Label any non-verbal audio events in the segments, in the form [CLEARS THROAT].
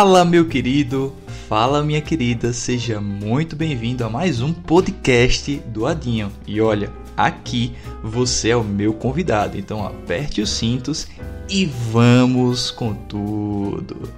Fala, meu querido, fala, minha querida, seja muito bem-vindo a mais um podcast do Adinho. E olha, aqui você é o meu convidado, então aperte os cintos e vamos com tudo.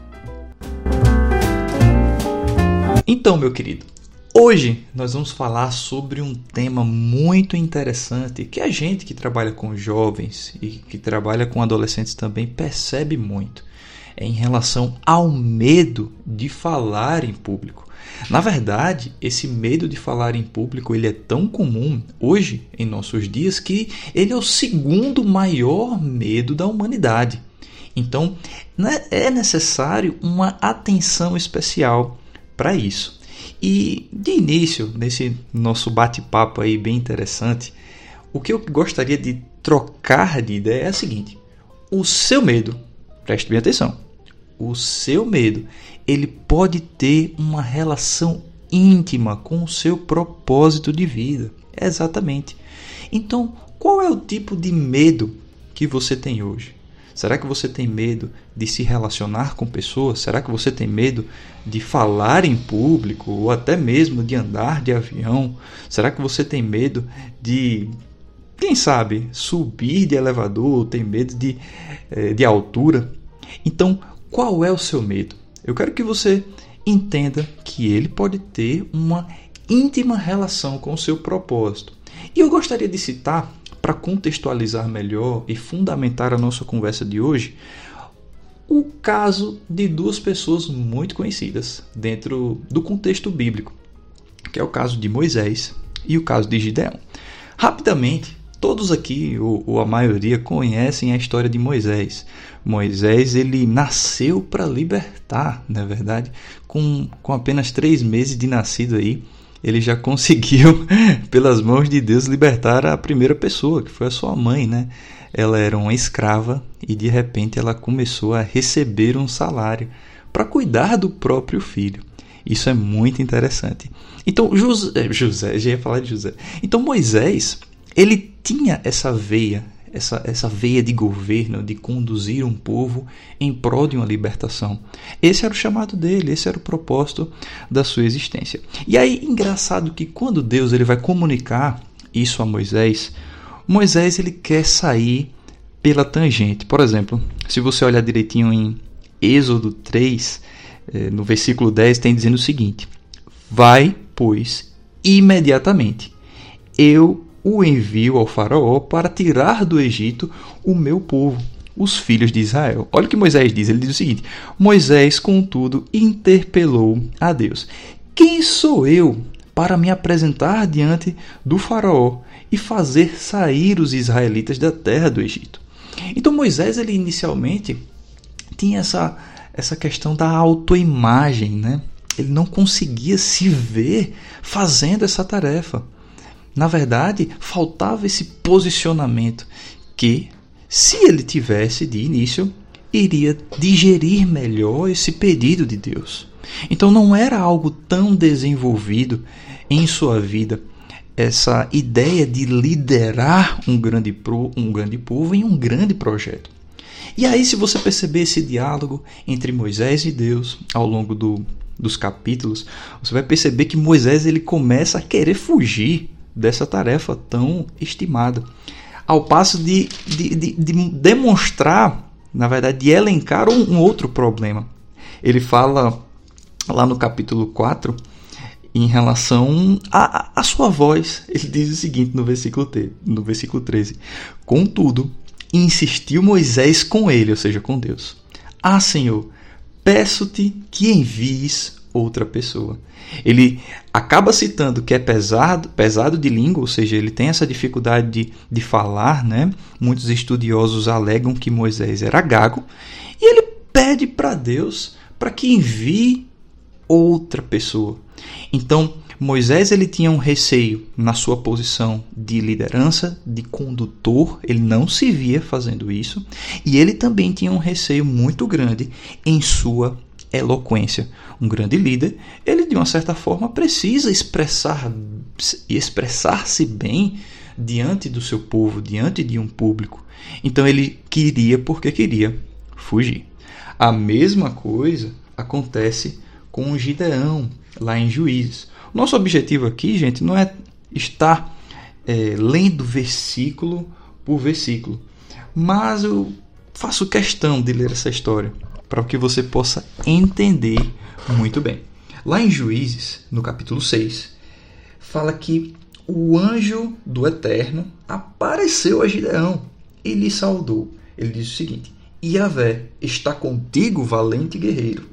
Então, meu querido, hoje nós vamos falar sobre um tema muito interessante que a gente que trabalha com jovens e que trabalha com adolescentes também percebe muito em relação ao medo de falar em público. Na verdade, esse medo de falar em público ele é tão comum hoje em nossos dias que ele é o segundo maior medo da humanidade. Então, né, é necessário uma atenção especial para isso. E de início, nesse nosso bate-papo aí bem interessante, o que eu gostaria de trocar de ideia é o seguinte: o seu medo Preste bem atenção. O seu medo, ele pode ter uma relação íntima com o seu propósito de vida. Exatamente. Então, qual é o tipo de medo que você tem hoje? Será que você tem medo de se relacionar com pessoas? Será que você tem medo de falar em público ou até mesmo de andar de avião? Será que você tem medo de quem sabe, subir de elevador, tem medo de, eh, de altura. Então, qual é o seu medo? Eu quero que você entenda que ele pode ter uma íntima relação com o seu propósito. E eu gostaria de citar, para contextualizar melhor e fundamentar a nossa conversa de hoje, o caso de duas pessoas muito conhecidas dentro do contexto bíblico, que é o caso de Moisés e o caso de Gideão. Rapidamente, Todos aqui, ou, ou, a maioria, conhecem a história de Moisés. Moisés ele nasceu para libertar, na é verdade, com, com apenas três meses de nascido aí, ele já [LAUGHS] conseguiu, pelas mãos de Deus, libertar a primeira pessoa, que foi a sua mãe, né? Ela era uma escrava e de repente ela começou a receber um salário para cuidar do próprio filho. Isso é muito interessante. Então, José, José, já ia falar de José. Então, Moisés, ele tinha essa veia, essa, essa veia de governo, de conduzir um povo em prol de uma libertação. Esse era o chamado dele, esse era o propósito da sua existência. E aí, engraçado que quando Deus ele vai comunicar isso a Moisés, Moisés ele quer sair pela tangente. Por exemplo, se você olhar direitinho em Êxodo 3, eh, no versículo 10, tem dizendo o seguinte: Vai, pois, imediatamente. Eu o envio ao Faraó para tirar do Egito o meu povo, os filhos de Israel. Olha o que Moisés diz: ele diz o seguinte: Moisés, contudo, interpelou a Deus: Quem sou eu para me apresentar diante do Faraó e fazer sair os israelitas da terra do Egito? Então Moisés, ele inicialmente tinha essa, essa questão da autoimagem, né? Ele não conseguia se ver fazendo essa tarefa. Na verdade, faltava esse posicionamento que, se ele tivesse de início, iria digerir melhor esse pedido de Deus. Então não era algo tão desenvolvido em sua vida essa ideia de liderar um grande, pro, um grande povo em um grande projeto. E aí, se você perceber esse diálogo entre Moisés e Deus ao longo do, dos capítulos, você vai perceber que Moisés ele começa a querer fugir dessa tarefa tão estimada. Ao passo de, de, de, de demonstrar, na verdade, de elencar um, um outro problema. Ele fala lá no capítulo 4 em relação à sua voz. Ele diz o seguinte no versículo, no versículo 13: Contudo, insistiu Moisés com ele, ou seja, com Deus: Ah, Senhor, peço-te que envies outra pessoa. Ele acaba citando que é pesado, pesado de língua, ou seja, ele tem essa dificuldade de, de falar, né? Muitos estudiosos alegam que Moisés era gago, e ele pede para Deus para que envie outra pessoa. Então, Moisés ele tinha um receio na sua posição de liderança, de condutor, ele não se via fazendo isso, e ele também tinha um receio muito grande em sua eloquência. Um grande líder, ele de uma certa forma precisa expressar expressar-se bem diante do seu povo, diante de um público. Então ele queria porque queria fugir. A mesma coisa acontece com Gideão, lá em Juízes. Nosso objetivo aqui, gente, não é estar é, lendo versículo por versículo, mas eu faço questão de ler essa história para que você possa entender muito bem. Lá em Juízes, no capítulo 6, fala que o anjo do Eterno apareceu a Gideão e lhe saudou. Ele diz o seguinte: Yahvé está contigo, valente guerreiro.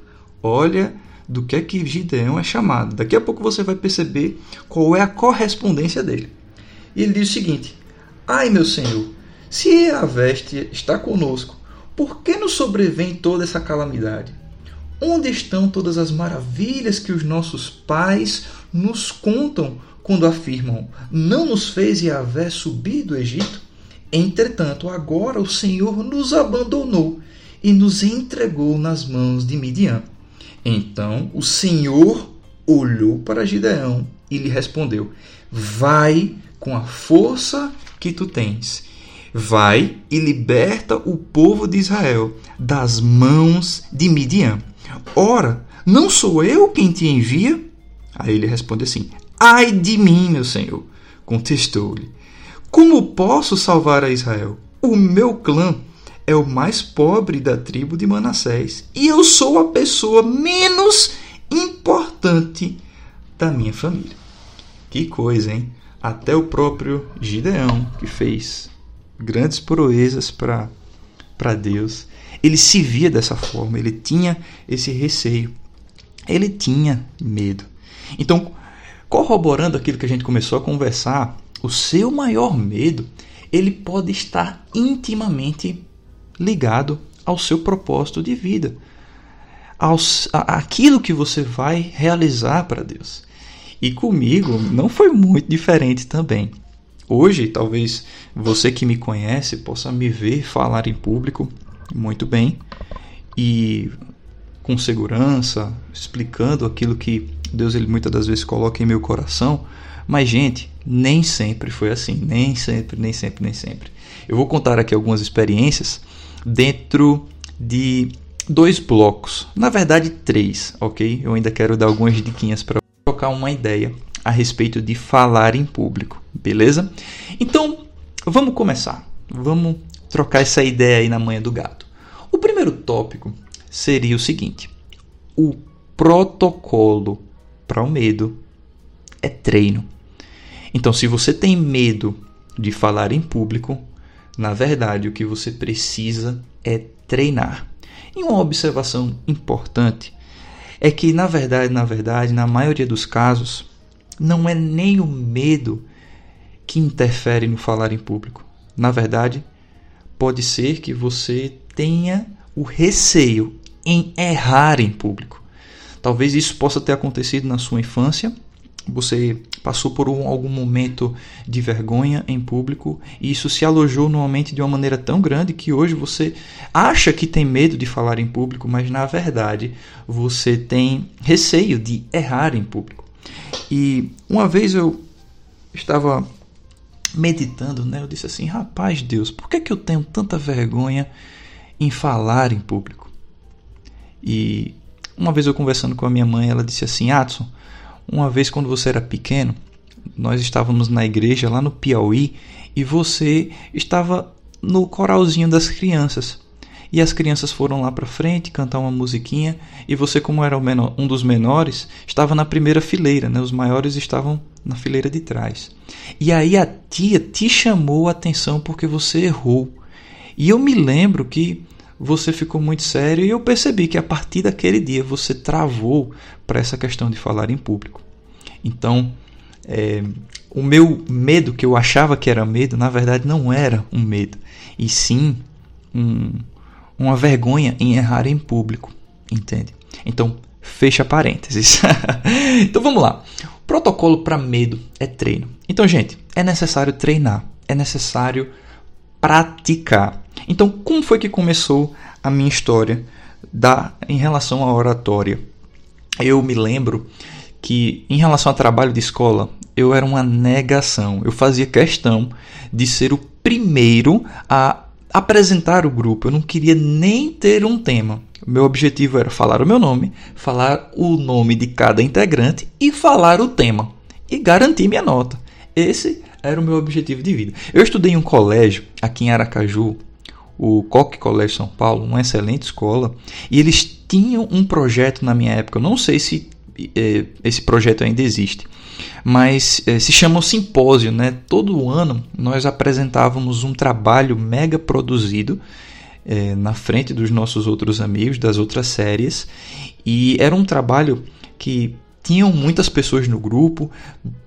Olha do que é que Gideão é chamado. Daqui a pouco você vai perceber qual é a correspondência dele. E ele diz o seguinte: Ai, meu Senhor, se Yahvé está conosco, por que nos sobrevém toda essa calamidade? Onde estão todas as maravilhas que os nossos pais nos contam quando afirmam: Não nos fez Yahvé subir do Egito? Entretanto, agora o Senhor nos abandonou e nos entregou nas mãos de Midian. Então o Senhor olhou para Gideão e lhe respondeu: Vai com a força que tu tens. Vai e liberta o povo de Israel das mãos de Midian. Ora, não sou eu quem te envia? Aí ele responde assim: Ai de mim, meu senhor. Contestou-lhe: Como posso salvar a Israel? O meu clã é o mais pobre da tribo de Manassés e eu sou a pessoa menos importante da minha família. Que coisa, hein? Até o próprio Gideão, que fez grandes proezas para Deus, ele se via dessa forma, ele tinha esse receio, ele tinha medo. Então, corroborando aquilo que a gente começou a conversar, o seu maior medo, ele pode estar intimamente ligado ao seu propósito de vida, aos, aquilo que você vai realizar para Deus. E comigo não foi muito diferente também. Hoje, talvez você que me conhece possa me ver falar em público muito bem e com segurança, explicando aquilo que Deus ele muitas das vezes coloca em meu coração. Mas gente, nem sempre foi assim, nem sempre, nem sempre, nem sempre. Eu vou contar aqui algumas experiências dentro de dois blocos, na verdade três, ok? Eu ainda quero dar algumas diquinhas para trocar uma ideia a respeito de falar em público, beleza? Então, vamos começar. Vamos trocar essa ideia aí na manhã do gato. O primeiro tópico seria o seguinte: o protocolo para o medo é treino. Então, se você tem medo de falar em público, na verdade, o que você precisa é treinar. E uma observação importante é que, na verdade, na verdade, na maioria dos casos, não é nem o medo que interfere no falar em público. Na verdade, pode ser que você tenha o receio em errar em público. Talvez isso possa ter acontecido na sua infância você passou por um, algum momento de vergonha em público e isso se alojou numa mente de uma maneira tão grande que hoje você acha que tem medo de falar em público, mas na verdade você tem receio de errar em público. E uma vez eu estava meditando, né? Eu disse assim: "Rapaz, Deus, por que que eu tenho tanta vergonha em falar em público?" E uma vez eu conversando com a minha mãe, ela disse assim: "Adson, uma vez, quando você era pequeno, nós estávamos na igreja lá no Piauí e você estava no coralzinho das crianças. E as crianças foram lá para frente cantar uma musiquinha e você, como era menor, um dos menores, estava na primeira fileira, né? Os maiores estavam na fileira de trás. E aí a tia te chamou a atenção porque você errou. E eu me lembro que você ficou muito sério e eu percebi que a partir daquele dia você travou para essa questão de falar em público. Então, é, o meu medo, que eu achava que era medo, na verdade não era um medo, e sim um, uma vergonha em errar em público, entende? Então, fecha parênteses. [LAUGHS] então vamos lá. Protocolo para medo é treino. Então, gente, é necessário treinar, é necessário praticar. Então, como foi que começou a minha história da em relação à oratória? Eu me lembro que em relação ao trabalho de escola, eu era uma negação. Eu fazia questão de ser o primeiro a apresentar o grupo. Eu não queria nem ter um tema. meu objetivo era falar o meu nome, falar o nome de cada integrante e falar o tema e garantir minha nota. Esse era o meu objetivo de vida. Eu estudei em um colégio aqui em Aracaju, o Coque Colégio São Paulo, uma excelente escola, e eles tinham um projeto na minha época, eu não sei se eh, esse projeto ainda existe, mas eh, se chama o simpósio, né? Todo ano nós apresentávamos um trabalho mega produzido eh, na frente dos nossos outros amigos das outras séries e era um trabalho que tinham muitas pessoas no grupo,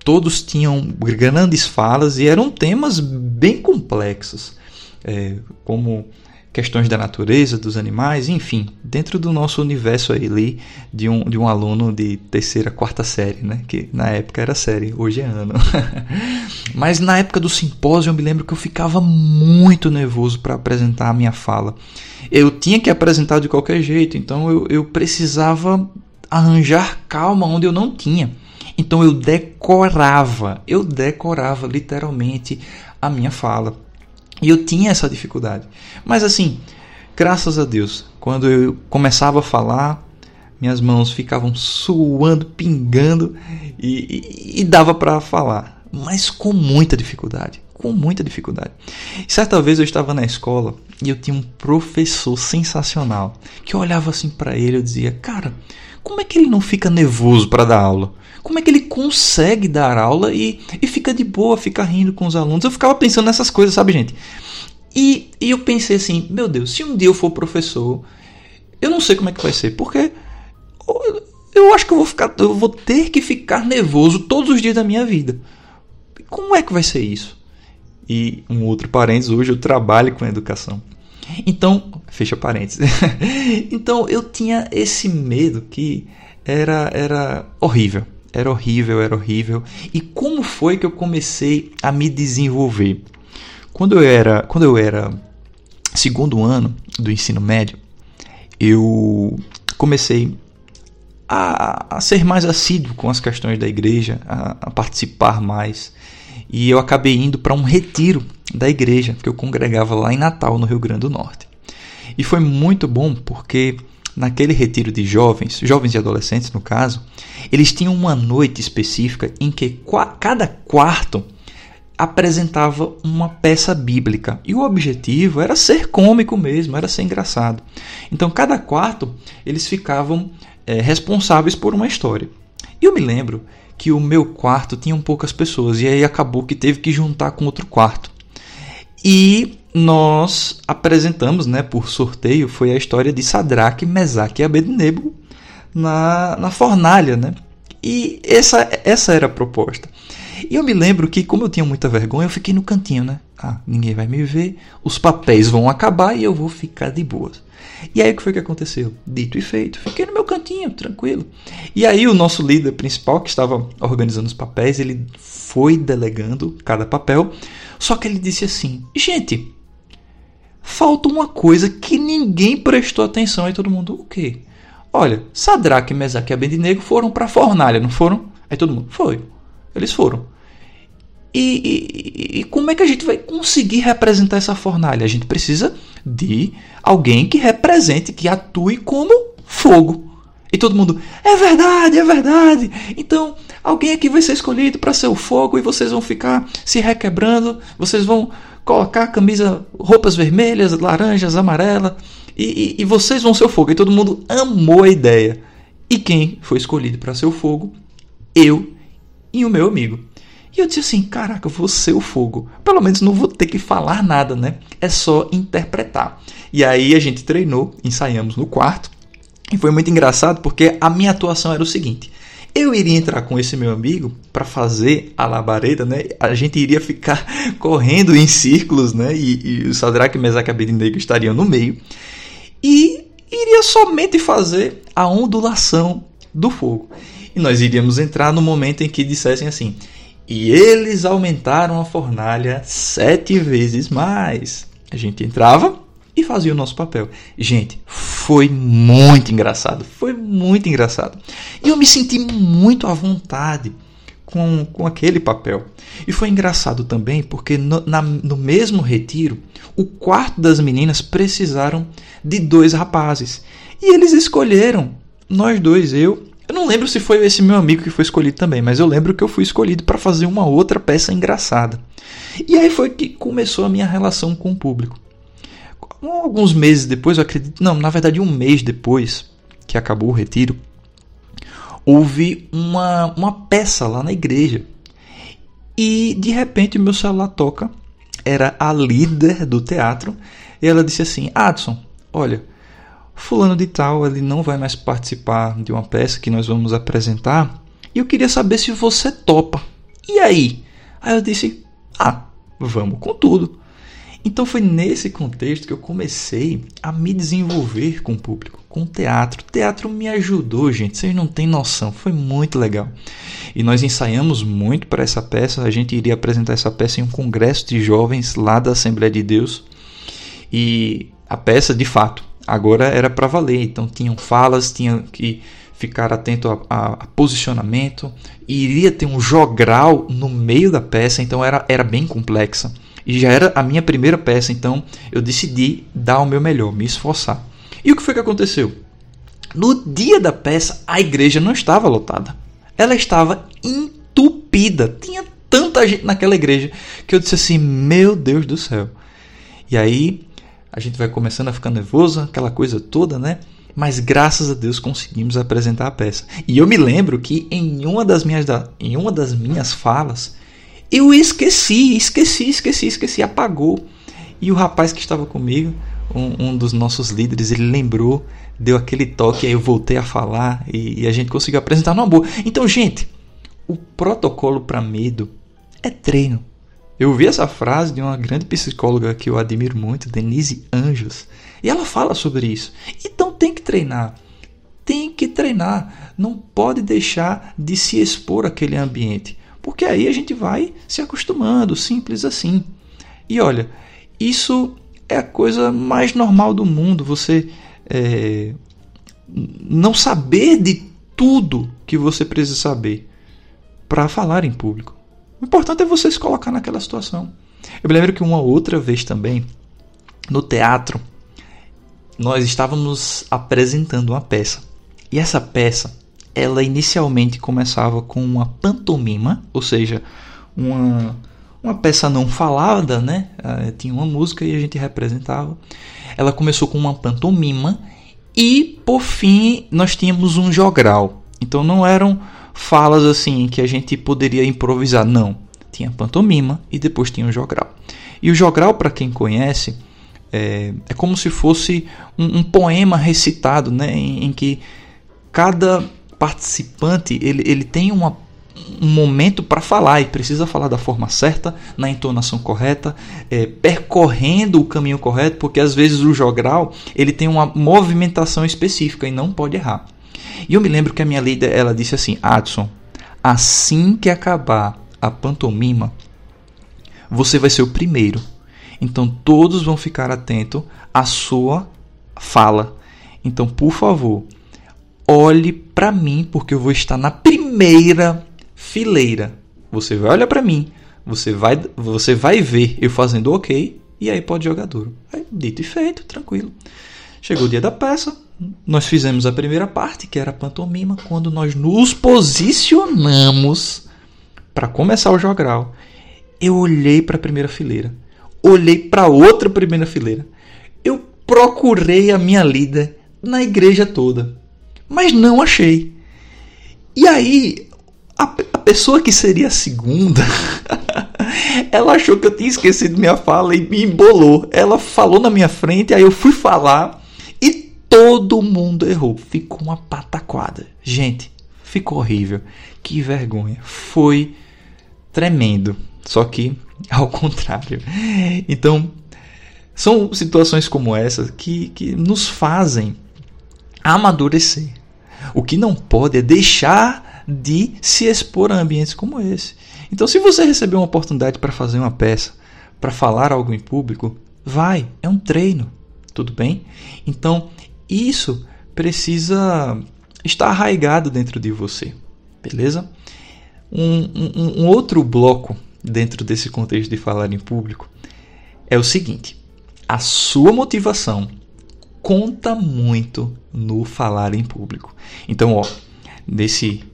todos tinham grandes falas e eram temas bem complexos, é, como questões da natureza, dos animais, enfim, dentro do nosso universo ali de um, de um aluno de terceira, quarta série, né? que na época era série, hoje é ano. [LAUGHS] Mas na época do simpósio eu me lembro que eu ficava muito nervoso para apresentar a minha fala. Eu tinha que apresentar de qualquer jeito, então eu, eu precisava arranjar calma onde eu não tinha. Então eu decorava, eu decorava literalmente a minha fala. E eu tinha essa dificuldade. Mas assim, graças a Deus, quando eu começava a falar, minhas mãos ficavam suando, pingando e, e, e dava para falar, mas com muita dificuldade, com muita dificuldade. Certa vez eu estava na escola e eu tinha um professor sensacional que eu olhava assim para ele e dizia: "Cara, como é que ele não fica nervoso para dar aula? Como é que ele consegue dar aula e, e fica de boa, fica rindo com os alunos? Eu ficava pensando nessas coisas, sabe, gente? E, e eu pensei assim, meu Deus, se um dia eu for professor, eu não sei como é que vai ser, porque eu acho que eu vou ficar, eu vou ter que ficar nervoso todos os dias da minha vida. Como é que vai ser isso? E um outro parênteses, hoje eu trabalho com educação. Então, fecha parênteses. [LAUGHS] então eu tinha esse medo que era era horrível. Era horrível, era horrível. E como foi que eu comecei a me desenvolver? Quando eu era, quando eu era segundo ano do ensino médio, eu comecei a, a ser mais assíduo com as questões da igreja, a, a participar mais. E eu acabei indo para um retiro da igreja que eu congregava lá em Natal, no Rio Grande do Norte. E foi muito bom porque naquele retiro de jovens, jovens e adolescentes no caso, eles tinham uma noite específica em que cada quarto apresentava uma peça bíblica e o objetivo era ser cômico mesmo, era ser engraçado. Então, cada quarto eles ficavam é, responsáveis por uma história. E eu me lembro que o meu quarto tinha poucas pessoas e aí acabou que teve que juntar com outro quarto. E nós apresentamos, né, por sorteio, foi a história de Sadraque, Mesaque e Abednego na, na fornalha, né? E essa, essa era a proposta. E eu me lembro que, como eu tinha muita vergonha, eu fiquei no cantinho, né? Ah, ninguém vai me ver, os papéis vão acabar e eu vou ficar de boas. E aí o que foi que aconteceu? Dito e feito, fiquei no meu cantinho, tranquilo. E aí o nosso líder principal, que estava organizando os papéis, ele foi delegando cada papel, só que ele disse assim: gente, falta uma coisa que ninguém prestou atenção. Aí todo mundo, o quê? Olha, Sadraque, Mesaque e Abednego foram para a fornalha, não foram? Aí todo mundo, foi. Eles foram. E, e, e, como é que a gente vai conseguir representar essa fornalha? A gente precisa de alguém que represente, que atue como fogo. E todo mundo, é verdade, é verdade. Então, alguém aqui vai ser escolhido para ser o fogo e vocês vão ficar se requebrando, vocês vão colocar camisa, roupas vermelhas, laranjas, amarelas, e, e, e vocês vão ser o fogo. E todo mundo amou a ideia. E quem foi escolhido para ser o fogo? Eu e o meu amigo. E eu disse assim: caraca, eu vou ser o fogo. Pelo menos não vou ter que falar nada, né? É só interpretar. E aí a gente treinou, ensaiamos no quarto. E foi muito engraçado porque a minha atuação era o seguinte: eu iria entrar com esse meu amigo para fazer a labareda, né? A gente iria ficar [LAUGHS] correndo em círculos, né? E, e o Sadraque, Mesaque e Abednego estariam no meio. E iria somente fazer a ondulação do fogo. E nós iríamos entrar no momento em que dissessem assim: e eles aumentaram a fornalha sete vezes mais. A gente entrava e fazia o nosso papel. Gente, foi muito engraçado. Foi muito engraçado. E eu me senti muito à vontade com, com aquele papel. E foi engraçado também porque no, na, no mesmo retiro, o quarto das meninas precisaram de dois rapazes. E eles escolheram, nós dois, eu. Eu não lembro se foi esse meu amigo que foi escolhido também, mas eu lembro que eu fui escolhido para fazer uma outra peça engraçada. E aí foi que começou a minha relação com o público. Alguns meses depois, eu acredito, não, na verdade um mês depois que acabou o retiro, houve uma, uma peça lá na igreja. E de repente meu celular toca, era a líder do teatro, e ela disse assim: Adson, olha, fulano de tal, ele não vai mais participar de uma peça que nós vamos apresentar, e eu queria saber se você topa. E aí? Aí eu disse: Ah, vamos com tudo. Então foi nesse contexto que eu comecei a me desenvolver com o público, com o teatro. O teatro me ajudou, gente, vocês não têm noção, foi muito legal. E nós ensaiamos muito para essa peça, a gente iria apresentar essa peça em um congresso de jovens lá da Assembleia de Deus. E a peça, de fato, agora era para valer, então tinham falas, tinham que ficar atento a, a, a, posicionamento, iria ter um jogral no meio da peça, então era, era bem complexa. E já era a minha primeira peça, então eu decidi dar o meu melhor, me esforçar. E o que foi que aconteceu? No dia da peça, a igreja não estava lotada. Ela estava entupida. Tinha tanta gente naquela igreja que eu disse assim: Meu Deus do céu. E aí a gente vai começando a ficar nervoso, aquela coisa toda, né? Mas graças a Deus conseguimos apresentar a peça. E eu me lembro que em uma das minhas, em uma das minhas falas, eu esqueci, esqueci, esqueci, esqueci, apagou. E o rapaz que estava comigo, um, um dos nossos líderes, ele lembrou, deu aquele toque, aí eu voltei a falar e, e a gente conseguiu apresentar numa boa. Então, gente, o protocolo para medo é treino. Eu ouvi essa frase de uma grande psicóloga que eu admiro muito, Denise Anjos, e ela fala sobre isso. Então tem que treinar. Tem que treinar. Não pode deixar de se expor àquele ambiente porque aí a gente vai se acostumando, simples assim. E olha, isso é a coisa mais normal do mundo, você é, não saber de tudo que você precisa saber para falar em público. O importante é você se colocar naquela situação. Eu me lembro que uma outra vez também, no teatro, nós estávamos apresentando uma peça. E essa peça ela inicialmente começava com uma pantomima, ou seja, uma, uma peça não falada, né? Uh, tinha uma música e a gente representava. Ela começou com uma pantomima e, por fim, nós tínhamos um jogral. Então não eram falas assim que a gente poderia improvisar, não. Tinha pantomima e depois tinha o jogral. E o jogral, para quem conhece, é, é, como se fosse um, um poema recitado, né? em, em que cada participante ele, ele tem uma, um momento para falar e precisa falar da forma certa, na entonação correta, é, percorrendo o caminho correto, porque às vezes o jogral ele tem uma movimentação específica e não pode errar. E eu me lembro que a minha líder ela disse assim, Adson, assim que acabar a pantomima, você vai ser o primeiro. Então todos vão ficar atentos à sua fala. Então, por favor, olhe para mim, porque eu vou estar na primeira fileira. Você vai olhar para mim, você vai, você vai ver eu fazendo ok, e aí pode jogar duro. Aí, dito e feito, tranquilo. Chegou o dia da peça, nós fizemos a primeira parte, que era a pantomima, quando nós nos posicionamos para começar o jogral. Eu olhei para a primeira fileira, olhei para outra primeira fileira. Eu procurei a minha líder na igreja toda mas não achei. E aí, a, a pessoa que seria a segunda, [LAUGHS] ela achou que eu tinha esquecido minha fala e me embolou. Ela falou na minha frente, aí eu fui falar e todo mundo errou. Ficou uma pataquada. Gente, ficou horrível. Que vergonha. Foi tremendo. Só que [LAUGHS] ao contrário. Então, são situações como essa que, que nos fazem amadurecer. O que não pode é deixar de se expor a ambientes como esse. Então, se você receber uma oportunidade para fazer uma peça, para falar algo em público, vai, é um treino, tudo bem? Então, isso precisa estar arraigado dentro de você, beleza? Um, um, um outro bloco dentro desse contexto de falar em público é o seguinte: a sua motivação conta muito no falar em público. Então, ó, nesse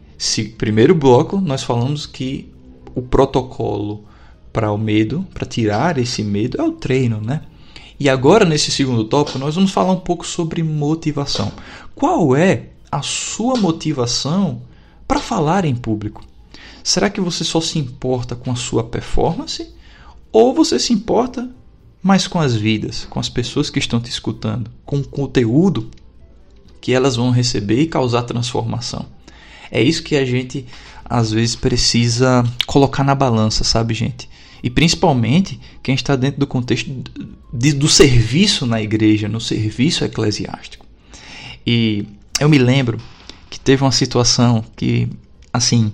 primeiro bloco nós falamos que o protocolo para o medo, para tirar esse medo, é o treino, né? E agora, nesse segundo tópico, nós vamos falar um pouco sobre motivação. Qual é a sua motivação para falar em público? Será que você só se importa com a sua performance? Ou você se importa mais com as vidas, com as pessoas que estão te escutando, com o conteúdo que elas vão receber e causar transformação? É isso que a gente às vezes precisa colocar na balança, sabe, gente? E principalmente quem está dentro do contexto de, do serviço na igreja, no serviço eclesiástico. E eu me lembro que teve uma situação que, assim,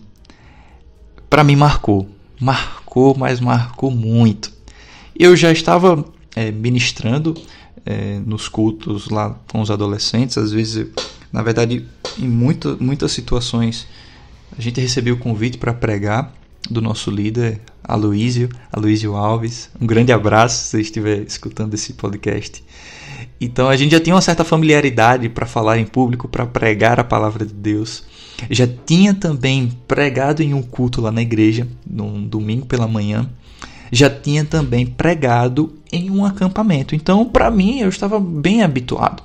para mim marcou. Marcou, mas marcou muito. Eu já estava é, ministrando é, nos cultos lá com os adolescentes, às vezes, na verdade, em muita, muitas situações, a gente recebeu o convite para pregar do nosso líder, Aloísio, Aloísio Alves. Um grande abraço se você estiver escutando esse podcast. Então a gente já tinha uma certa familiaridade para falar em público, para pregar a palavra de Deus. Já tinha também pregado em um culto lá na igreja, num domingo pela manhã. Já tinha também pregado em um acampamento. Então, para mim, eu estava bem habituado.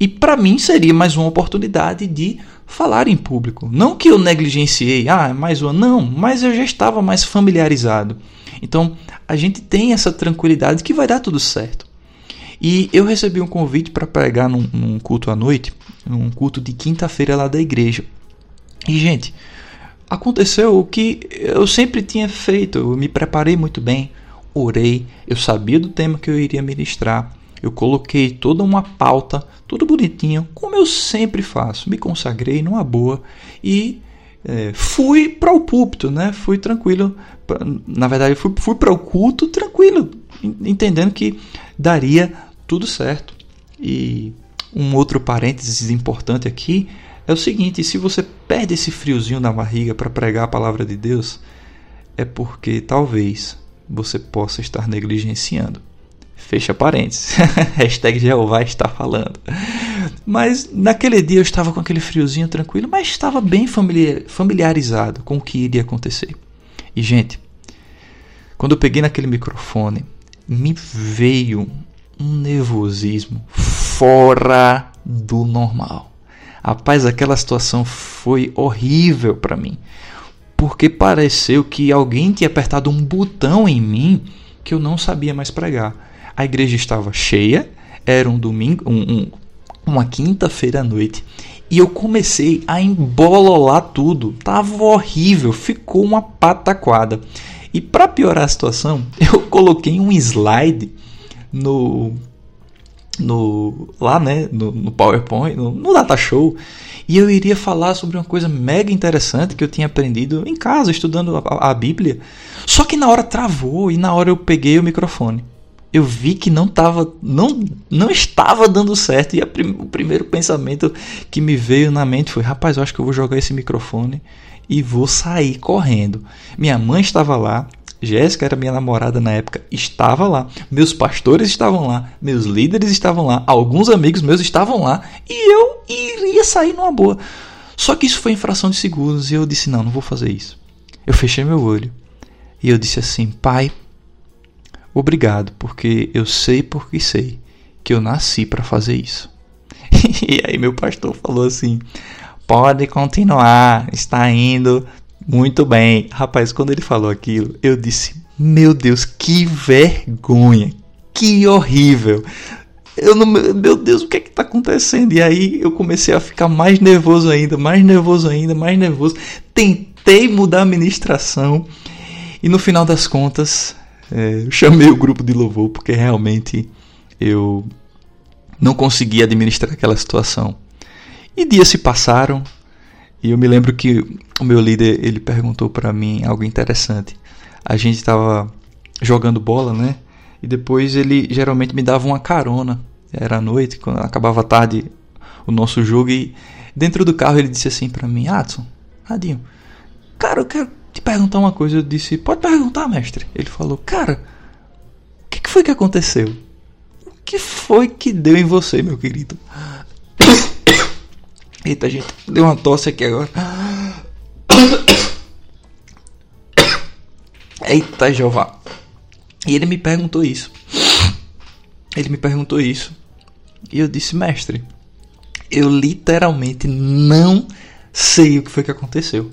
E para mim seria mais uma oportunidade de falar em público. Não que eu negligenciei, ah, mais uma, não, mas eu já estava mais familiarizado. Então a gente tem essa tranquilidade que vai dar tudo certo. E eu recebi um convite para pregar num, num, culto à noite, num culto de quinta-feira lá da igreja. E, gente, aconteceu o que eu sempre tinha feito. Eu me preparei muito bem, orei, eu sabia do tema que eu iria ministrar. Eu coloquei toda uma pauta, tudo bonitinho, como eu sempre faço. Me consagrei numa boa e é, fui para o púlpito, né? Fui tranquilo. Na verdade, fui, fui para o culto tranquilo, entendendo que daria tudo certo. E um outro parênteses importante aqui é o seguinte: se você perde esse friozinho na barriga para pregar a palavra de Deus, é porque talvez você possa estar negligenciando. Fecha parênteses. [LAUGHS] Hashtag Jeová está falando. Mas naquele dia eu estava com aquele friozinho tranquilo, mas estava bem familiarizado com o que iria acontecer. E, gente, quando eu peguei naquele microfone, me veio um nervosismo fora do normal. Rapaz, aquela situação foi horrível para mim, porque pareceu que alguém tinha apertado um botão em mim que eu não sabia mais pregar a igreja estava cheia, era um domingo, um, um, uma quinta-feira à noite, e eu comecei a embololar tudo. Tava horrível, ficou uma pataquada. E para piorar a situação, [LAUGHS] eu coloquei um slide no no lá, né, no, no PowerPoint, no, no Data Show, e eu iria falar sobre uma coisa mega interessante que eu tinha aprendido em casa estudando a, a Bíblia. Só que na hora travou e na hora eu peguei o microfone eu vi que não tava, não, não estava dando certo e prim, o primeiro pensamento que me veio na mente foi: rapaz, eu acho que eu vou jogar esse microfone e vou sair correndo. Minha mãe estava lá, Jéssica era minha namorada na época, estava lá, meus pastores estavam lá, meus líderes estavam lá, alguns amigos meus estavam lá e eu iria sair numa boa. Só que isso foi em fração de segundos e eu disse: não, não vou fazer isso. Eu fechei meu olho e eu disse assim: pai Obrigado, porque eu sei porque sei que eu nasci para fazer isso. [LAUGHS] e aí meu pastor falou assim: "Pode continuar, está indo muito bem". Rapaz, quando ele falou aquilo, eu disse: "Meu Deus, que vergonha, que horrível". Eu não, meu Deus, o que é que está acontecendo? E aí eu comecei a ficar mais nervoso ainda, mais nervoso ainda, mais nervoso. Tentei mudar a ministração e no final das contas é, eu chamei o grupo de louvor porque realmente eu não conseguia administrar aquela situação. E dias se passaram e eu me lembro que o meu líder ele perguntou para mim algo interessante. A gente estava jogando bola, né? E depois ele geralmente me dava uma carona. Era à noite, quando acabava tarde o nosso jogo e dentro do carro ele disse assim para mim: "Adson, Radinho, cara, eu quero te perguntar uma coisa. Eu disse: Pode perguntar, mestre. Ele falou: Cara, o que, que foi que aconteceu? O que foi que deu em você, meu querido? Eita, gente, deu uma tosse aqui agora. Eita, Jeová. E ele me perguntou isso. Ele me perguntou isso. E eu disse, mestre, eu literalmente não sei o que foi que aconteceu.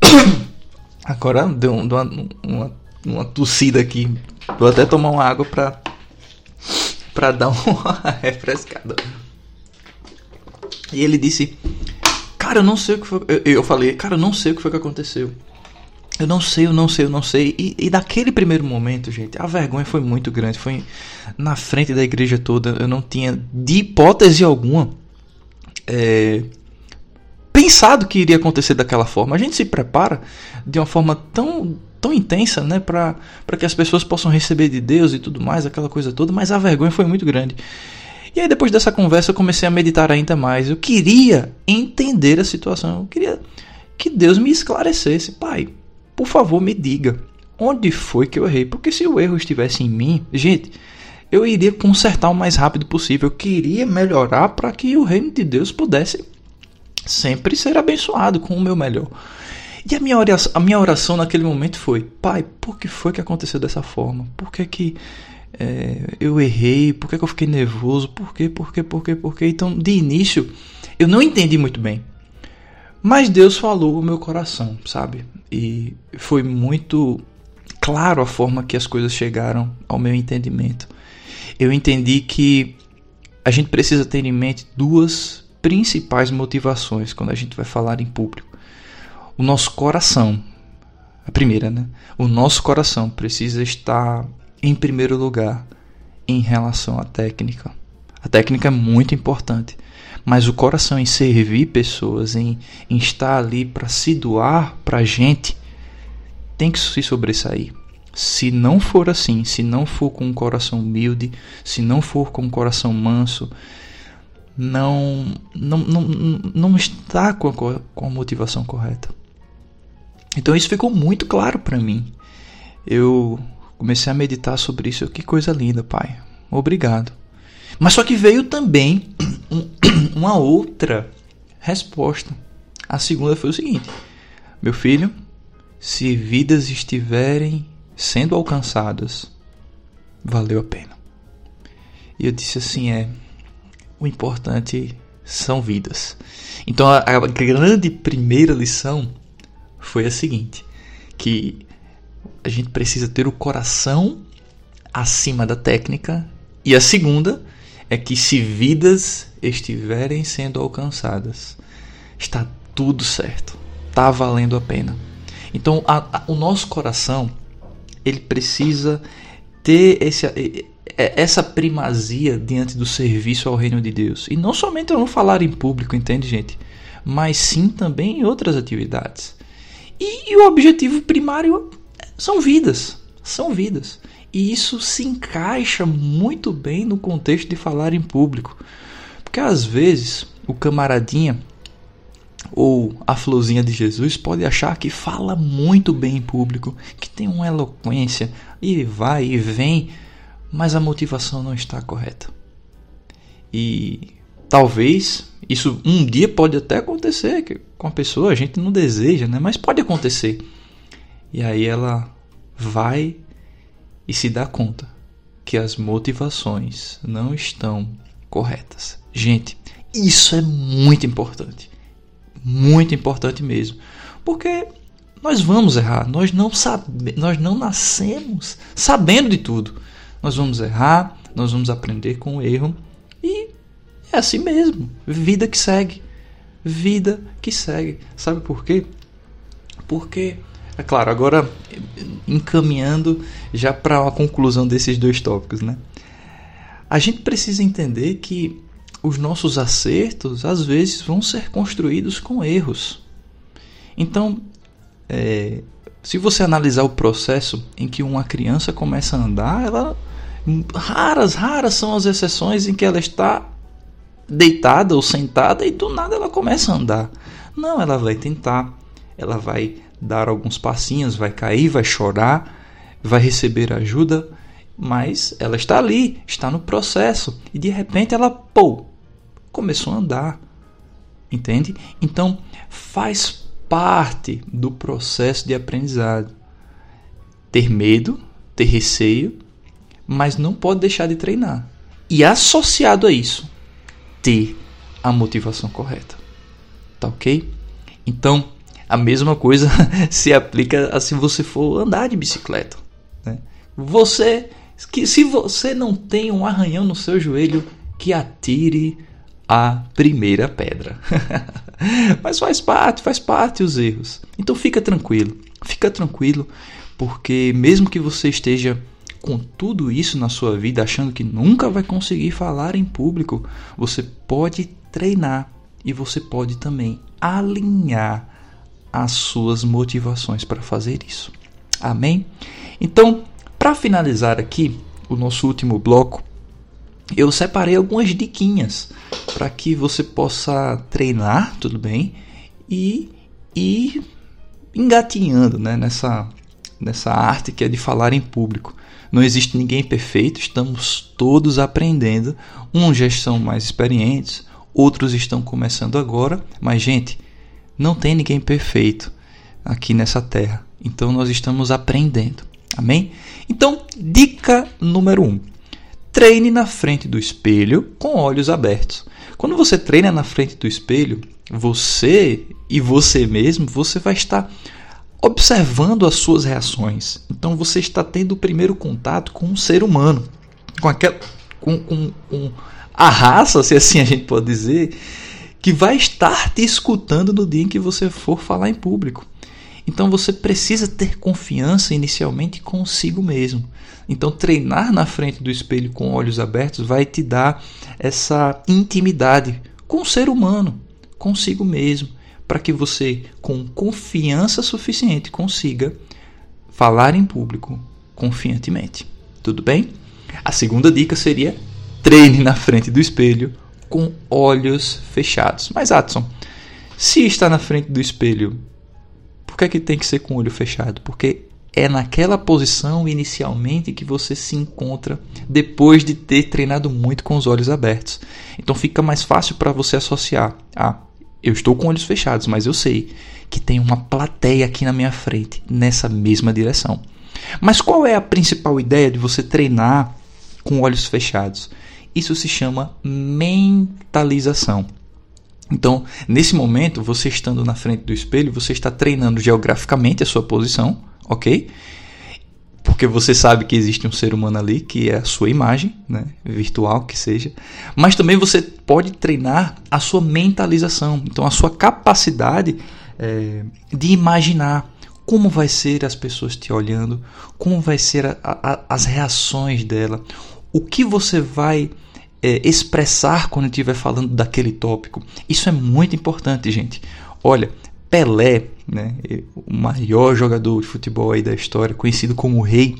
[COUGHS] Agora deu uma, uma, uma tossida aqui. Vou até tomar uma água pra, pra dar uma [LAUGHS] refrescada. E ele disse: Cara, eu não sei o que foi. Eu, eu falei: Cara, eu não sei o que foi que aconteceu. Eu não sei, eu não sei, eu não sei. E, e daquele primeiro momento, gente, a vergonha foi muito grande. Foi na frente da igreja toda. Eu não tinha, de hipótese alguma, é, pensado que iria acontecer daquela forma. A gente se prepara de uma forma tão, tão intensa, né, para que as pessoas possam receber de Deus e tudo mais, aquela coisa toda. Mas a vergonha foi muito grande. E aí, depois dessa conversa, eu comecei a meditar ainda mais. Eu queria entender a situação. Eu queria que Deus me esclarecesse. Pai, por favor, me diga onde foi que eu errei. Porque se o erro estivesse em mim, gente, eu iria consertar o mais rápido possível. Eu queria melhorar para que o reino de Deus pudesse sempre ser abençoado com o meu melhor. E a minha, oração, a minha oração naquele momento foi: Pai, por que foi que aconteceu dessa forma? Por que, que é, eu errei? Por que, que eu fiquei nervoso? Por que, por que, por que, por que? Então, de início, eu não entendi muito bem. Mas Deus falou o meu coração, sabe? E foi muito claro a forma que as coisas chegaram ao meu entendimento. Eu entendi que a gente precisa ter em mente duas principais motivações quando a gente vai falar em público. O nosso coração, a primeira, né? O nosso coração precisa estar em primeiro lugar em relação à técnica. A técnica é muito importante, mas o coração em servir pessoas, em, em estar ali para se doar para a gente, tem que se sobressair. Se não for assim, se não for com um coração humilde, se não for com um coração manso, não, não, não, não está com a, com a motivação correta. Então isso ficou muito claro para mim. Eu comecei a meditar sobre isso. Que coisa linda, pai. Obrigado. Mas só que veio também [CLEARS THROAT] [CLEARS THROAT] uma outra resposta. A segunda foi o seguinte: Meu filho, se vidas estiverem sendo alcançadas, valeu a pena. E eu disse assim: é, o importante são vidas. Então a, a grande primeira lição foi a seguinte: que a gente precisa ter o coração acima da técnica, e a segunda é que se vidas estiverem sendo alcançadas, está tudo certo, está valendo a pena. Então, a, a, o nosso coração ele precisa ter esse, essa primazia diante do serviço ao reino de Deus. E não somente eu não falar em público, entende, gente? Mas sim também em outras atividades. E, e o objetivo primário são vidas. São vidas. E isso se encaixa muito bem no contexto de falar em público. Porque às vezes o camaradinha ou a florzinha de Jesus pode achar que fala muito bem em público, que tem uma eloquência e vai e vem, mas a motivação não está correta. E talvez isso um dia pode até acontecer com a pessoa a gente não deseja, né? Mas pode acontecer. E aí ela vai e se dá conta que as motivações não estão corretas. Gente, isso é muito importante. Muito importante mesmo. Porque nós vamos errar, nós não sabe, nós não nascemos sabendo de tudo. Nós vamos errar, nós vamos aprender com o erro e é assim mesmo. Vida que segue. Vida que segue. Sabe por quê? Porque é claro, agora encaminhando já para a conclusão desses dois tópicos, né? A gente precisa entender que os nossos acertos às vezes vão ser construídos com erros. Então, é, se você analisar o processo em que uma criança começa a andar, ela raras, raras são as exceções em que ela está deitada ou sentada e do nada ela começa a andar. Não, ela vai tentar, ela vai dar alguns passinhos, vai cair, vai chorar, vai receber ajuda, mas ela está ali, está no processo e de repente ela, pô, começou a andar. Entende? Então, faz parte do processo de aprendizado. Ter medo, ter receio, mas não pode deixar de treinar. E associado a isso, ter a motivação correta. Tá ok? Então, a mesma coisa [LAUGHS] se aplica a se você for andar de bicicleta. Né? Você, que se você não tem um arranhão no seu joelho, que atire a primeira pedra. [LAUGHS] Mas faz parte, faz parte os erros. Então fica tranquilo, fica tranquilo, porque mesmo que você esteja com tudo isso na sua vida, achando que nunca vai conseguir falar em público, você pode treinar e você pode também alinhar as suas motivações para fazer isso. Amém? Então, para finalizar aqui o nosso último bloco, eu separei algumas diquinhas para que você possa treinar, tudo bem, e ir engatinhando né, nessa, nessa arte que é de falar em público. Não existe ninguém perfeito, estamos todos aprendendo. Uns já são mais experientes, outros estão começando agora, mas, gente, não tem ninguém perfeito aqui nessa terra. Então, nós estamos aprendendo. Amém? Então, dica número 1. Um, treine na frente do espelho com olhos abertos. Quando você treina na frente do espelho, você e você mesmo, você vai estar observando as suas reações. Então você está tendo o primeiro contato com um ser humano, com aquela com, com, com a raça, se assim a gente pode dizer, que vai estar te escutando no dia em que você for falar em público. Então você precisa ter confiança inicialmente consigo mesmo. Então treinar na frente do espelho com olhos abertos vai te dar essa intimidade com o ser humano, consigo mesmo, para que você com confiança suficiente consiga falar em público confiantemente. Tudo bem? A segunda dica seria treine na frente do espelho com olhos fechados. Mas Adson, se está na frente do espelho que é que tem que ser com o olho fechado? Porque é naquela posição inicialmente que você se encontra depois de ter treinado muito com os olhos abertos. Então fica mais fácil para você associar. Ah, eu estou com olhos fechados, mas eu sei que tem uma plateia aqui na minha frente, nessa mesma direção. Mas qual é a principal ideia de você treinar com olhos fechados? Isso se chama mentalização. Então, nesse momento, você estando na frente do espelho, você está treinando geograficamente a sua posição, ok? Porque você sabe que existe um ser humano ali, que é a sua imagem, né? virtual que seja. Mas também você pode treinar a sua mentalização, então a sua capacidade é, de imaginar como vai ser as pessoas te olhando, como vai ser a, a, as reações dela, o que você vai é, expressar quando estiver falando daquele tópico. Isso é muito importante, gente. Olha, Pelé, né, o maior jogador de futebol aí da história, conhecido como o Rei,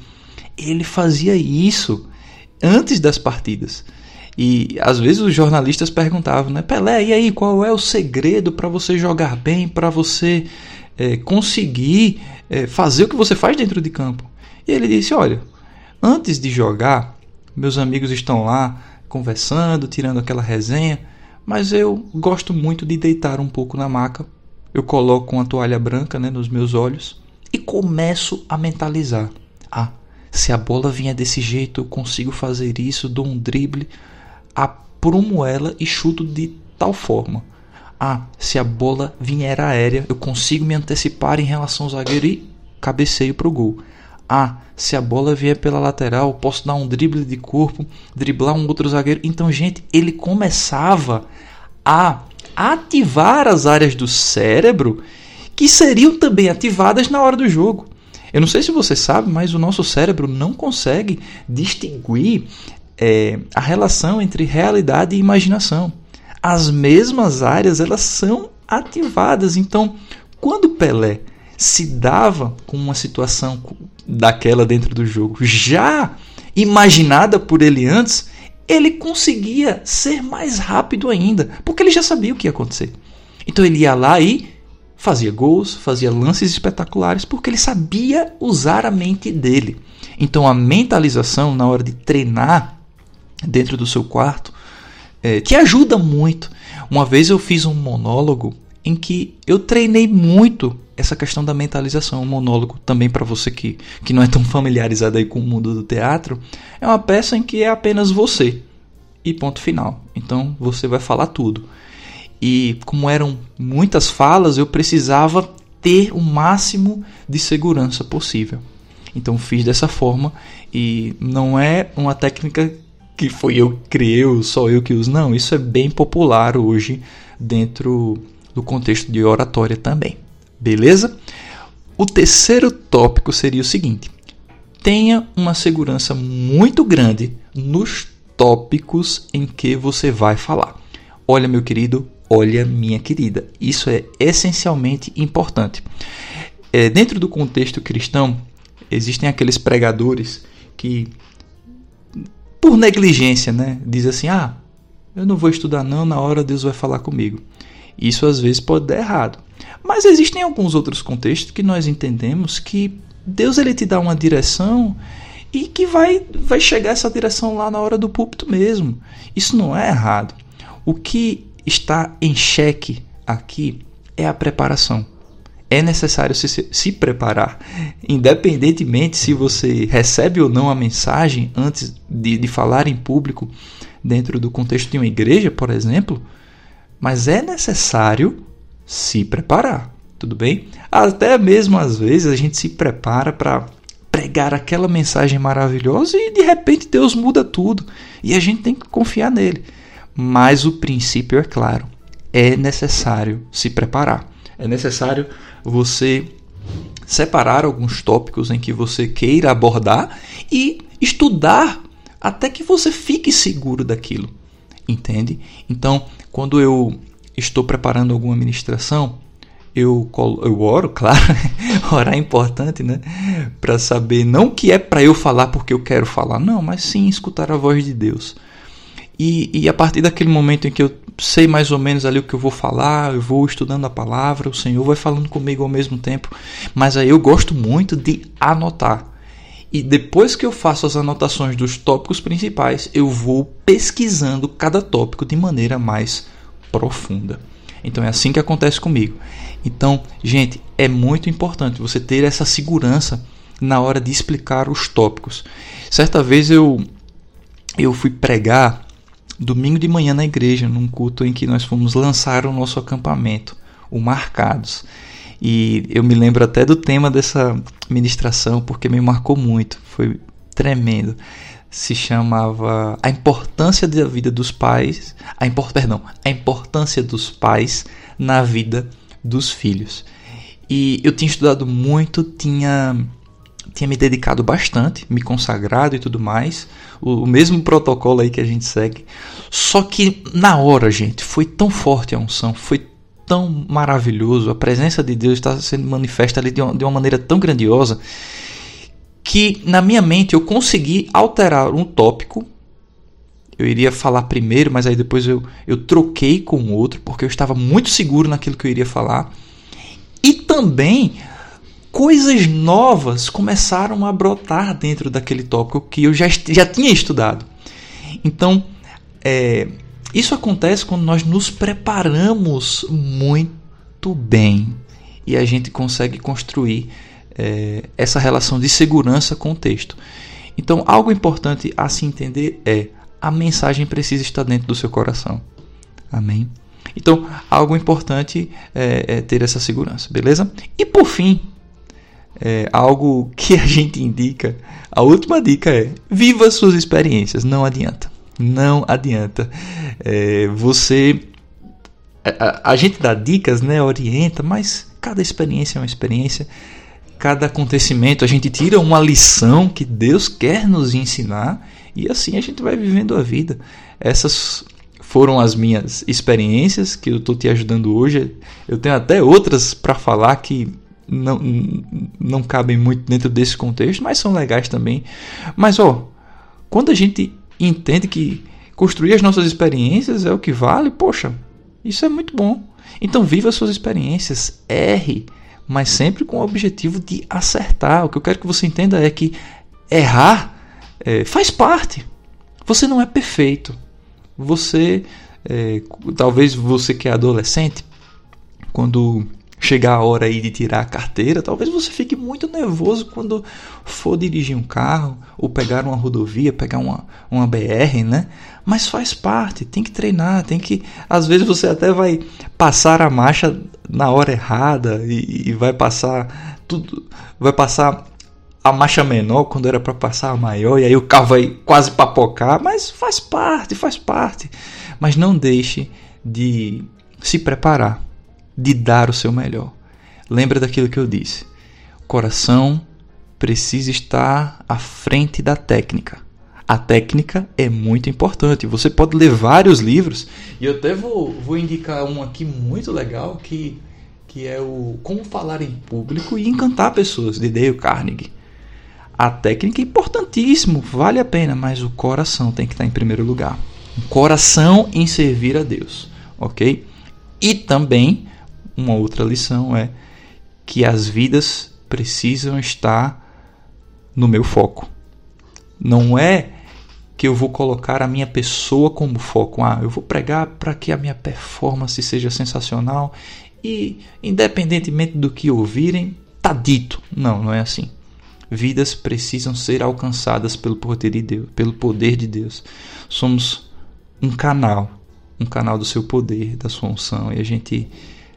ele fazia isso antes das partidas. E às vezes os jornalistas perguntavam, né, Pelé, e aí qual é o segredo para você jogar bem, para você é, conseguir é, fazer o que você faz dentro de campo? E ele disse, olha, antes de jogar, meus amigos estão lá conversando, tirando aquela resenha, mas eu gosto muito de deitar um pouco na maca. Eu coloco uma toalha branca né, nos meus olhos e começo a mentalizar. Ah, se a bola vier desse jeito, eu consigo fazer isso, dou um drible, aprumo ela e chuto de tal forma. Ah, se a bola vier aérea, eu consigo me antecipar em relação ao zagueiro e cabeceio para o gol. Ah, se a bola vier pela lateral, posso dar um drible de corpo, driblar um outro zagueiro. Então, gente, ele começava a ativar as áreas do cérebro que seriam também ativadas na hora do jogo. Eu não sei se você sabe, mas o nosso cérebro não consegue distinguir é, a relação entre realidade e imaginação. As mesmas áreas elas são ativadas. Então, quando Pelé se dava com uma situação daquela dentro do jogo, já imaginada por ele antes, ele conseguia ser mais rápido ainda, porque ele já sabia o que ia acontecer. Então ele ia lá e fazia gols, fazia lances espetaculares, porque ele sabia usar a mente dele. Então a mentalização na hora de treinar dentro do seu quarto é, te ajuda muito. Uma vez eu fiz um monólogo em que eu treinei muito essa questão da mentalização. Um monólogo também para você que, que não é tão familiarizado aí com o mundo do teatro. É uma peça em que é apenas você e ponto final. Então você vai falar tudo. E como eram muitas falas, eu precisava ter o máximo de segurança possível. Então fiz dessa forma e não é uma técnica que foi eu que criei, só eu que uso. Não, isso é bem popular hoje dentro do contexto de oratória também. Beleza? O terceiro tópico seria o seguinte: tenha uma segurança muito grande nos tópicos em que você vai falar. Olha, meu querido, olha, minha querida. Isso é essencialmente importante. É, dentro do contexto cristão, existem aqueles pregadores que, por negligência, né, diz assim: ah, eu não vou estudar não, na hora Deus vai falar comigo. Isso às vezes pode dar errado. Mas existem alguns outros contextos que nós entendemos que Deus ele te dá uma direção e que vai, vai chegar essa direção lá na hora do púlpito mesmo. Isso não é errado. O que está em xeque aqui é a preparação. É necessário se, se preparar, independentemente se você recebe ou não a mensagem antes de, de falar em público, dentro do contexto de uma igreja, por exemplo, mas é necessário se preparar, tudo bem? Até mesmo às vezes a gente se prepara para pregar aquela mensagem maravilhosa e de repente Deus muda tudo e a gente tem que confiar nele. Mas o princípio é claro, é necessário se preparar. É necessário você separar alguns tópicos em que você queira abordar e estudar até que você fique seguro daquilo. Entende? Então, quando eu estou preparando alguma ministração, eu, eu oro, [LAUGHS] claro, orar é importante, né? Para saber, não que é para eu falar porque eu quero falar, não, mas sim escutar a voz de Deus. E, e a partir daquele momento em que eu sei mais ou menos ali o que eu vou falar, eu vou estudando a palavra, o Senhor vai falando comigo ao mesmo tempo, mas aí eu gosto muito de anotar. E depois que eu faço as anotações dos tópicos principais, eu vou pesquisando cada tópico de maneira mais profunda. Então é assim que acontece comigo. Então, gente, é muito importante você ter essa segurança na hora de explicar os tópicos. Certa vez eu eu fui pregar domingo de manhã na igreja, num culto em que nós fomos lançar o nosso acampamento, o Marcados. E eu me lembro até do tema dessa ministração porque me marcou muito, foi tremendo. Se chamava A Importância da Vida dos Pais, a import, perdão, a importância dos pais na vida dos filhos. E eu tinha estudado muito, tinha tinha me dedicado bastante, me consagrado e tudo mais, o, o, mesmo protocolo aí que a gente segue. Só que na hora, gente, foi tão forte a unção, foi tão maravilhoso, a presença de Deus está sendo manifesta ali de uma, de uma maneira tão grandiosa que na minha mente eu consegui alterar um tópico. Eu iria falar primeiro, mas aí depois eu, eu troquei com outro, porque eu estava muito seguro naquilo que eu iria falar. E também coisas novas começaram a brotar dentro daquele tópico que eu já, já tinha estudado. Então, é, isso acontece quando nós nos preparamos muito bem e a gente consegue construir é, essa relação de segurança com o texto. Então, algo importante a se entender é a mensagem precisa estar dentro do seu coração. Amém? Então, algo importante é, é ter essa segurança, beleza? E por fim, é, algo que a gente indica, a última dica é: viva suas experiências, não adianta não adianta. É, você. A, a, gente dá dicas, né? Orienta, mas cada experiência é uma experiência. Cada acontecimento a gente tira uma lição que Deus quer nos ensinar e assim a gente vai vivendo a vida. Essas foram as minhas experiências que eu estou te ajudando hoje. Eu tenho até outras para falar que não, não cabem muito dentro desse contexto, mas são legais também. Mas ó, quando a gente entende que construir as nossas experiências é o que vale, poxa, Isso é muito bom. Então viva suas experiências, erre, mas sempre com o objetivo de acertar. O que eu quero que você entenda é que errar é, faz parte. Você não é perfeito. Você, é, talvez você que é adolescente, quando chegar a hora aí de tirar a carteira, talvez você fique muito nervoso quando for dirigir um carro ou pegar uma rodovia, pegar uma, uma BR, né? Mas faz parte, tem que treinar, tem que. Às vezes você até vai passar a marcha na hora errada e, e vai passar tudo. Vai passar a marcha menor quando era para passar a maior e aí o carro vai quase papocar, mas faz parte, faz parte. Mas não deixe de se preparar de dar o seu melhor. Lembra daquilo que eu disse. O coração precisa estar à frente da técnica. A técnica é muito importante. Você pode ler vários livros e eu até vou, vou indicar um aqui muito legal que, que é o Como Falar em Público e Encantar Pessoas, de Dale Carnegie. A técnica é importantíssimo, vale a pena, mas o coração tem que estar em primeiro lugar. O coração em servir a Deus, ok? E também uma outra lição é que as vidas precisam estar no meu foco. Não é que eu vou colocar a minha pessoa como foco. Ah, eu vou pregar para que a minha performance seja sensacional e, independentemente do que ouvirem, tá dito. Não, não é assim. Vidas precisam ser alcançadas pelo poder de Deus, pelo poder de Deus. Somos um canal, um canal do seu poder, da sua unção, e a gente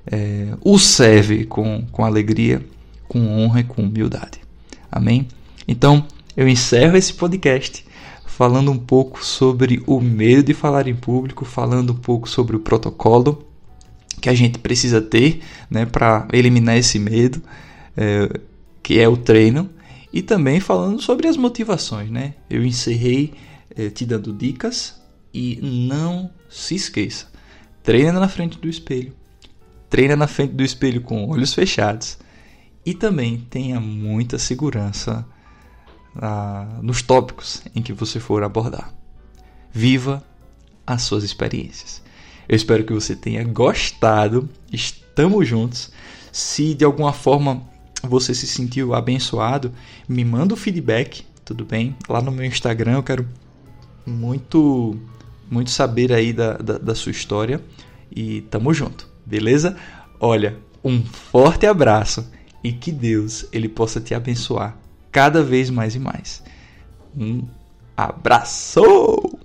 é, o serve com, com alegria, com honra e com humildade. Amém? Então, eu encerro esse podcast falando um pouco sobre o medo de falar em público, falando um pouco sobre o protocolo que a gente precisa ter né, para eliminar esse medo, é, que é o treino, e também falando sobre as motivações. Né? Eu encerrei é, te dando dicas e não se esqueça, treina na frente do espelho treina na frente do espelho com olhos fechados e também tenha muita segurança ah, nos tópicos em que você for abordar. Viva as suas experiências. Eu espero que você tenha gostado. Estamos juntos. Se de alguma forma você se sentiu abençoado, me manda o feedback, tudo bem? Lá no meu Instagram eu quero muito, muito saber aí da, da, da sua história. E tamo junto beleza? Olha, um forte abraço e que Deus ele possa te abençoar cada vez mais e mais. Um abraço!